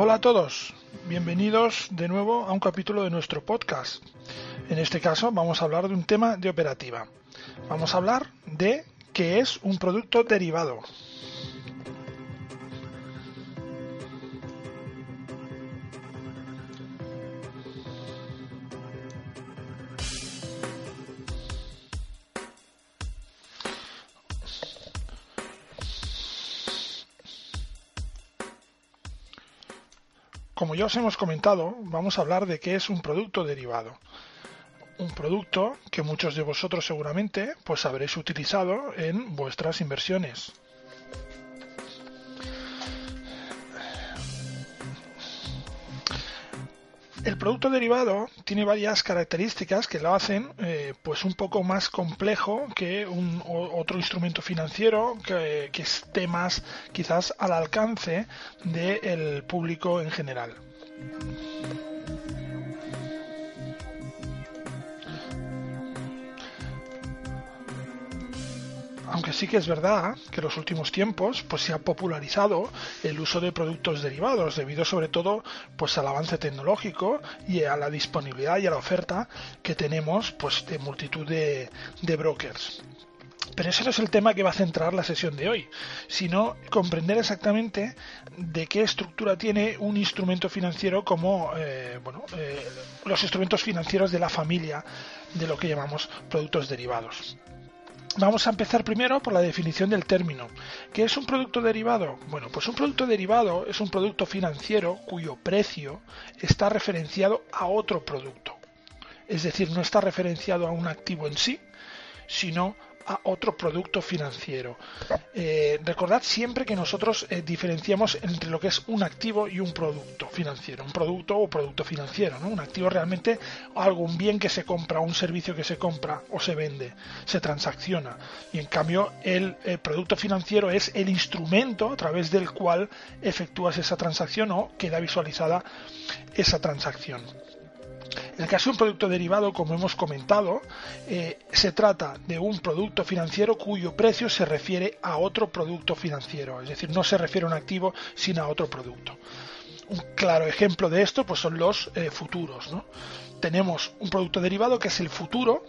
Hola a todos, bienvenidos de nuevo a un capítulo de nuestro podcast. En este caso vamos a hablar de un tema de operativa. Vamos a hablar de qué es un producto derivado. Como ya os hemos comentado, vamos a hablar de qué es un producto derivado. Un producto que muchos de vosotros seguramente pues habréis utilizado en vuestras inversiones. El producto derivado tiene varias características que lo hacen eh, pues un poco más complejo que otro instrumento financiero que, esté más quizás al alcance del público en general. Aunque sí que es verdad que en los últimos tiempos pues se ha popularizado el uso de productos derivados debido sobre todo pues al avance tecnológico y a la disponibilidad y a la oferta que tenemos pues de multitud de, brokers. Pero ese no es el tema que va a centrar la sesión de hoy, sino comprender exactamente de qué estructura tiene un instrumento financiero como eh, bueno, eh, los instrumentos financieros de la familia de lo que llamamos productos derivados. Vamos a empezar primero por la definición del término. ¿Qué es un producto derivado? Bueno, pues un producto derivado es un producto financiero cuyo precio está referenciado a otro producto. Es decir, no está referenciado a un activo en sí, sino a otro producto financiero. Eh, recordad siempre que nosotros eh, diferenciamos entre lo que es un activo y un producto financiero, un producto o producto financiero. ¿no? Un activo realmente algún bien que se compra, un servicio que se compra o se vende, se transacciona. Y en cambio el, el producto financiero es el instrumento a través del cual efectúas esa transacción o queda visualizada esa transacción. El caso de un producto derivado, como hemos comentado, eh, se trata de un producto financiero cuyo precio se refiere a otro producto financiero, es decir, no se refiere a un activo, sino a otro producto. Un claro ejemplo de esto pues, son los eh, futuros. Tenemos un producto derivado que es el futuro,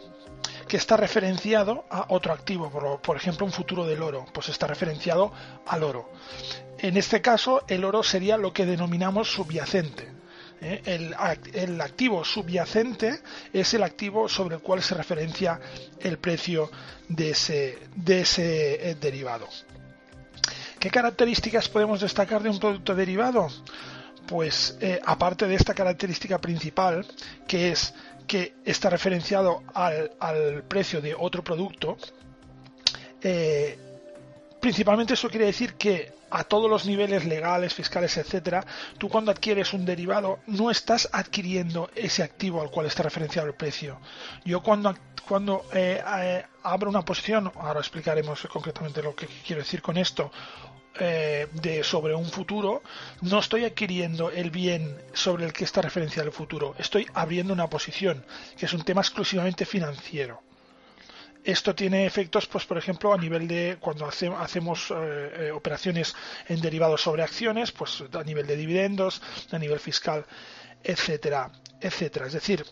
que está referenciado a otro activo, por, ejemplo un futuro del oro, pues está referenciado al oro. En este caso el oro sería lo que denominamos subyacente, ¿eh? el, activo subyacente es el activo sobre el cual se referencia el precio de ese, de ese eh, derivado. ¿Qué características podemos destacar de un producto derivado? Pues eh, aparte de esta característica principal, que es que está referenciado al, al precio de otro producto, principalmente eso quiere decir que a todos los niveles legales, fiscales, etcétera, tú cuando adquieres un derivado no estás adquiriendo ese activo al cual está referenciado el precio. Yo cuando cuando eh, eh, abro una posición, ahora explicaremos concretamente lo que quiero decir con esto, eh, de sobre un futuro, no estoy adquiriendo el bien sobre el que está referenciado el futuro, estoy abriendo una posición, que es un tema exclusivamente financiero. Esto tiene efectos, pues por ejemplo, a nivel de cuando hacemos eh, eh, operaciones en derivados sobre acciones, pues a nivel de dividendos, a nivel fiscal, etcétera, etcétera. Es decir,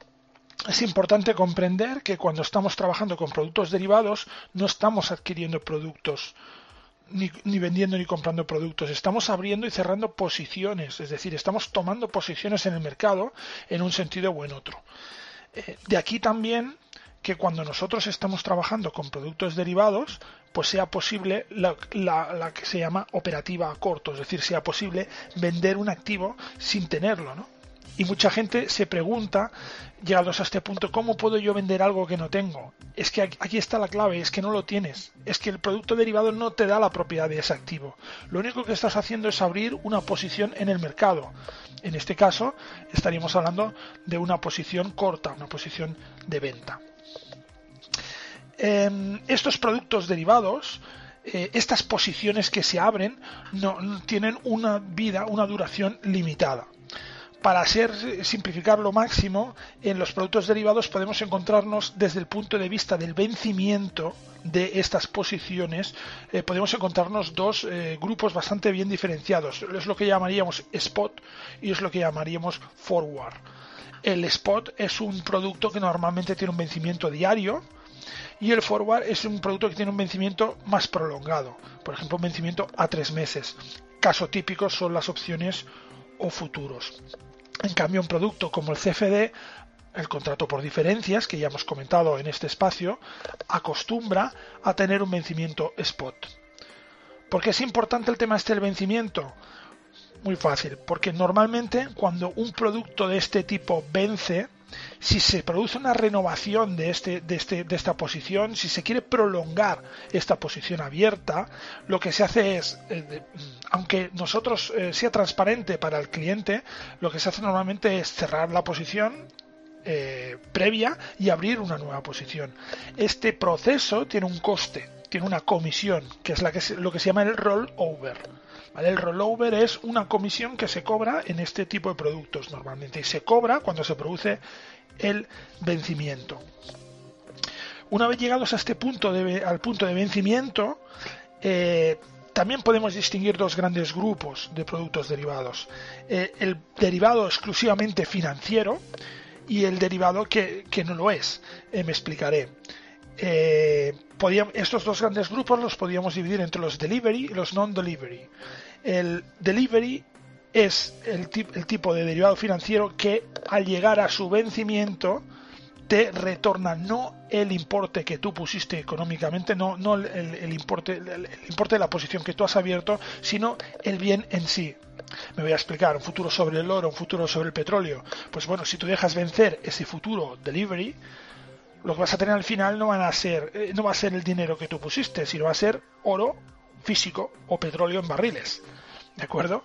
es importante comprender que cuando estamos trabajando con productos derivados no estamos adquiriendo productos ni, ni, vendiendo ni comprando productos, estamos abriendo y cerrando posiciones, es decir, estamos tomando posiciones en el mercado en un sentido o en otro. Eh, de aquí también que cuando nosotros estamos trabajando con productos derivados, pues sea posible la, que se llama operativa a corto, es decir, sea posible vender un activo sin tenerlo, ¿no? Y mucha gente se pregunta, llegados a este punto, ¿cómo puedo yo vender algo que no tengo? Es que aquí está la clave, es que no lo tienes. Es que el producto derivado no te da la propiedad de ese activo. Lo único que estás haciendo es abrir una posición en el mercado. En este caso, estaríamos hablando de una posición corta, una posición de venta. Em, estos productos derivados eh, estas posiciones que se abren no, tienen una vida, una duración limitada para ser simplificar lo máximo, en los productos derivados podemos encontrarnos desde el punto de vista del vencimiento de estas posiciones, eh, podemos encontrarnos dos eh, grupos bastante bien diferenciados. Es lo que llamaríamos spot y es lo que llamaríamos forward. El spot es un producto que normalmente tiene un vencimiento diario, y el forward es un producto que tiene un vencimiento más prolongado, por ejemplo un vencimiento a tres meses. Caso típico son las opciones o futuros. En cambio, un producto como el CFD, el contrato por diferencias, que ya hemos comentado en este espacio, acostumbra a tener un vencimiento spot. ¿Por qué es importante el tema este del vencimiento? Muy fácil, porque normalmente cuando un producto de este tipo vence, si se produce una renovación de, este, de, este, de esta posición, si se quiere prolongar esta posición abierta, lo que se hace es, eh, aunque nosotros eh, sea transparente para el cliente, lo que se hace normalmente es cerrar la posición eh, previa y abrir una nueva posición. Este proceso tiene un coste, tiene una comisión, que es la que lo que se llama el rollover. El rollover es una comisión que se cobra en este tipo de productos normalmente y se cobra cuando se produce el vencimiento. Una vez llegados a este punto de, al punto de vencimiento, eh, también podemos distinguir dos grandes grupos de productos derivados. Eh, el derivado exclusivamente financiero y el derivado que, no lo es. Eh, me explicaré. Estos dos grandes grupos los podíamos dividir entre los delivery y los non-delivery. El delivery es el, tipo de derivado financiero que al llegar a su vencimiento te retorna no el importe que tú pusiste económicamente, no, no el, importe, el, importe de la posición que tú has abierto, sino el bien en sí. Me voy a explicar, un futuro sobre el oro, un futuro sobre el petróleo. Pues bueno, si tú dejas vencer ese futuro delivery, lo que vas a tener al final no van a ser, eh, no va a ser el dinero que tú pusiste, sino va a ser oro físico o petróleo en barriles. ¿De acuerdo?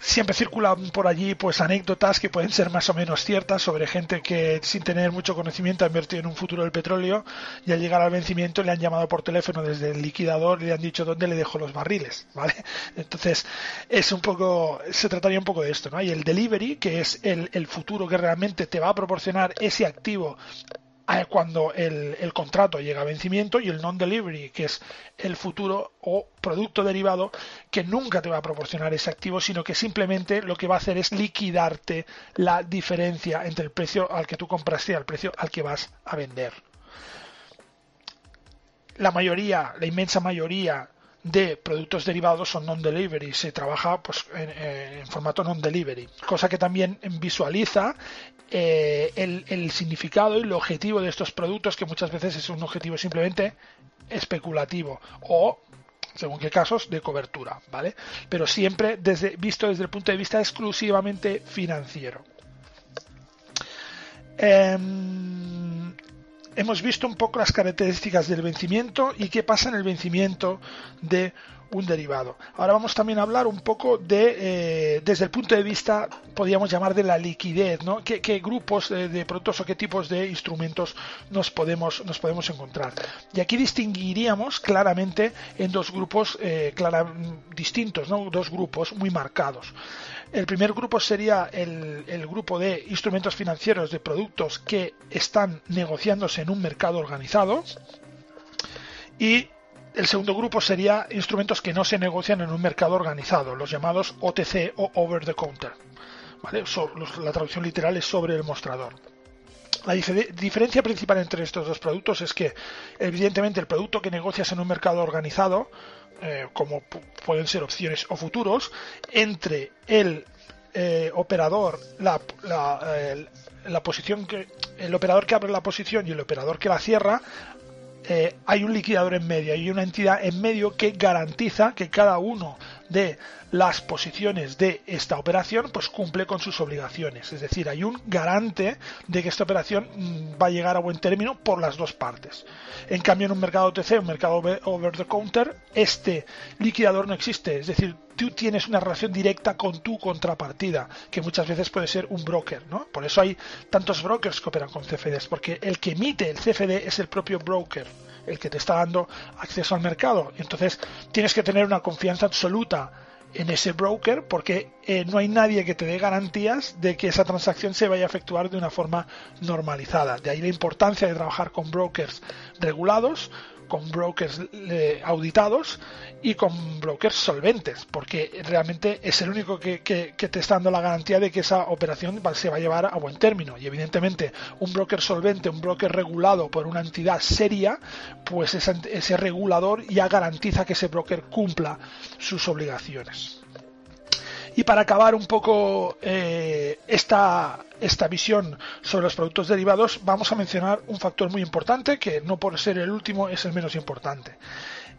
Siempre circulan por allí pues anécdotas que pueden ser más o menos ciertas sobre gente que sin tener mucho conocimiento ha invertido en un futuro del petróleo y al llegar al vencimiento le han llamado por teléfono desde el liquidador y le han dicho dónde le dejo los barriles, ¿vale? Entonces es un poco, se trataría un poco de esto, ¿no? Y el delivery, que es el, el futuro que realmente te va a proporcionar ese activo cuando el, contrato llega a vencimiento y el non-delivery, que es el futuro o producto derivado que nunca te va a proporcionar ese activo, sino que simplemente lo que va a hacer es liquidarte la diferencia entre el precio al que tú compraste y el precio al que vas a vender. La mayoría, la inmensa mayoría de productos derivados son non-delivery, se trabaja pues, en, formato non-delivery, cosa que también visualiza eh, el, significado y el objetivo de estos productos, que muchas veces es un objetivo simplemente especulativo o según qué casos, de cobertura, ¿vale? Pero siempre desde, visto desde el punto de vista exclusivamente financiero. Em, hemos visto un poco las características del vencimiento y qué pasa en el vencimiento de un derivado. Ahora vamos también a hablar un poco de, eh, desde el punto de vista, podríamos llamar de la liquidez, ¿no? ¿Qué, grupos de, productos o qué tipos de instrumentos nos podemos, nos podemos encontrar? Y aquí distinguiríamos claramente en dos grupos eh, distintos. Dos grupos muy marcados. El primer grupo sería el, grupo de instrumentos financieros de productos que están negociándose en un mercado organizado y el segundo grupo sería instrumentos que no se negocian en un mercado organizado, los llamados OTC o over the counter. la traducción literal es sobre el mostrador. La diferencia principal entre estos dos productos es que, evidentemente, el producto que negocias en un mercado organizado, eh, como pueden ser opciones o futuros, entre el eh, operador, la, la, posición que, el operador que abre la posición y el operador que la cierra, eh, hay un liquidador en medio, hay una entidad en medio que garantiza que cada uno de las posiciones de esta operación, pues cumple con sus obligaciones. Es decir, hay un garante de que esta operación mm, va a llegar a buen término por las dos partes. En cambio, en un mercado OTC, un mercado over the counter, este liquidador no existe. Es decir, tú tienes una relación directa con tu contrapartida, que muchas veces puede ser un broker, ¿no? Por eso hay tantos brokers que operan con CFDs, porque el que emite el CFD es el propio broker, el que te está dando acceso al mercado. Entonces tienes que tener una confianza absoluta en ese broker porque eh, no hay nadie que te dé garantías de que esa transacción se vaya a efectuar de una forma normalizada. De ahí la importancia de trabajar con brokers regulados con brokers eh, auditados y con brokers solventes, porque realmente es el único que, te está dando la garantía de que esa operación se va a llevar a buen término. Y evidentemente un broker solvente, un broker regulado por una entidad seria, pues ese regulador ya garantiza que ese broker cumpla sus obligaciones. Y para acabar un poco eh, esta, esta visión sobre los productos derivados, vamos a mencionar un factor muy importante, que no por ser el último es el menos importante.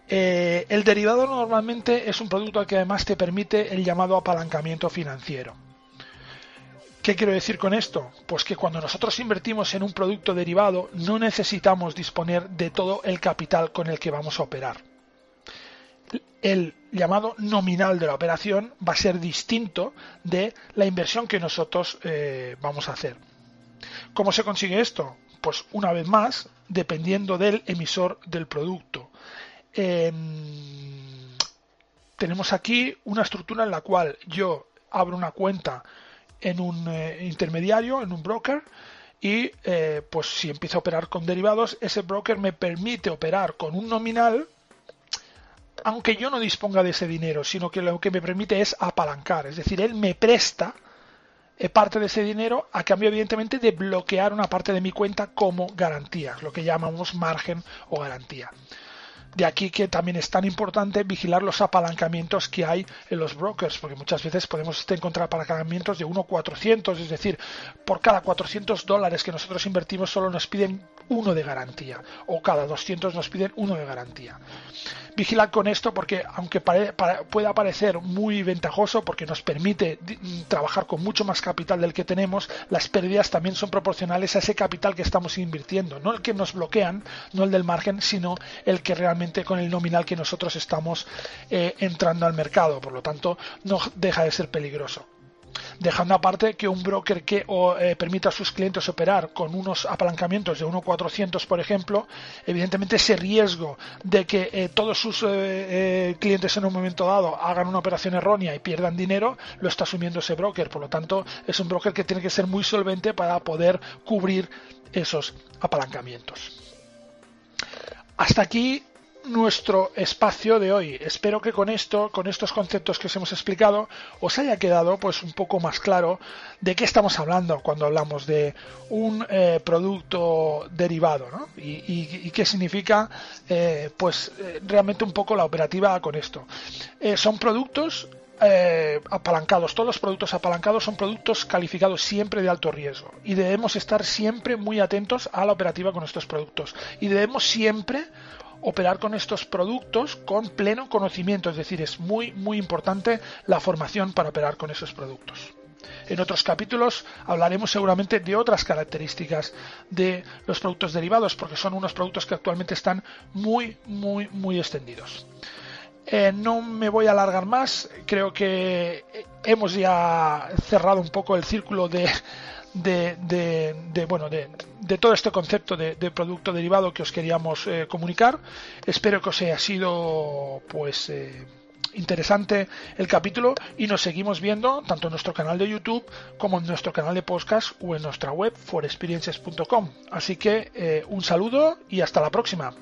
Eh, el derivado normalmente es un producto que además te permite el llamado apalancamiento financiero. ¿Qué quiero decir con esto? Pues que cuando nosotros invertimos en un producto derivado no necesitamos disponer de todo el capital con el que vamos a operar el llamado nominal de la operación va a ser distinto de la inversión que nosotros eh, vamos a hacer. ¿Cómo se consigue esto? Pues una vez más, dependiendo del emisor del producto. Em, tenemos aquí una estructura en la cual yo abro una cuenta en un eh, intermediario, en un broker, y eh, pues si empiezo a operar con derivados, ese broker me permite operar con un nominal aunque yo no disponga de ese dinero, sino que lo que me permite es apalancar, es decir, él me presta eh, parte de ese dinero a cambio evidentemente de bloquear una parte de mi cuenta como garantía, lo que llamamos margen o garantía. De aquí que también es tan importante vigilar los apalancamientos que hay en los brokers, porque muchas veces podemos encontrar apalancamientos de 1,400, es decir, por cada 400 dólares que nosotros invertimos solo nos piden uno de garantía, o cada 200 nos piden uno de garantía. Vigilad con esto porque aunque pueda parecer muy ventajoso porque nos permite trabajar con mucho más capital del que tenemos, las pérdidas también son proporcionales a ese capital que estamos invirtiendo, no el que nos bloquean, no el del margen, sino el que realmente con el nominal que nosotros estamos eh, entrando al mercado. Por lo tanto, no deja de ser peligroso dejando aparte que un broker que eh, permita a sus clientes operar con unos apalancamientos de 1.400, por ejemplo, evidentemente ese riesgo de que eh, todos sus eh, clientes en un momento dado hagan una operación errónea y pierdan dinero, lo está asumiendo ese broker. Por lo tanto, es un broker que tiene que ser muy solvente para poder cubrir esos apalancamientos. Hasta aquí nuestro espacio de hoy. Espero que con esto, con estos conceptos que os hemos explicado, os haya quedado pues un poco más claro de qué estamos hablando cuando hablamos de un eh, producto derivado, ¿no? Y, qué significa eh, pues eh, realmente un poco la operativa con esto. son productos apalancados, todos los productos apalancados son productos calificados siempre de alto riesgo y debemos estar siempre muy atentos a la operativa con estos productos y debemos siempre operar con estos productos con pleno conocimiento, es decir, es muy, muy importante la formación para operar con esos productos. En otros capítulos hablaremos seguramente de otras características de los productos derivados, porque son unos productos que actualmente están muy, muy, muy extendidos. Eh, no me voy a alargar más, creo que hemos ya cerrado un poco el círculo de, de, bueno de, todo este concepto de, producto derivado que os queríamos eh, comunicar. Espero que os haya sido pues eh, interesante el capítulo y nos seguimos viendo tanto en nuestro canal de YouTube como en nuestro canal de podcast o en nuestra web forexperiences.com así que eh, un saludo y hasta la próxima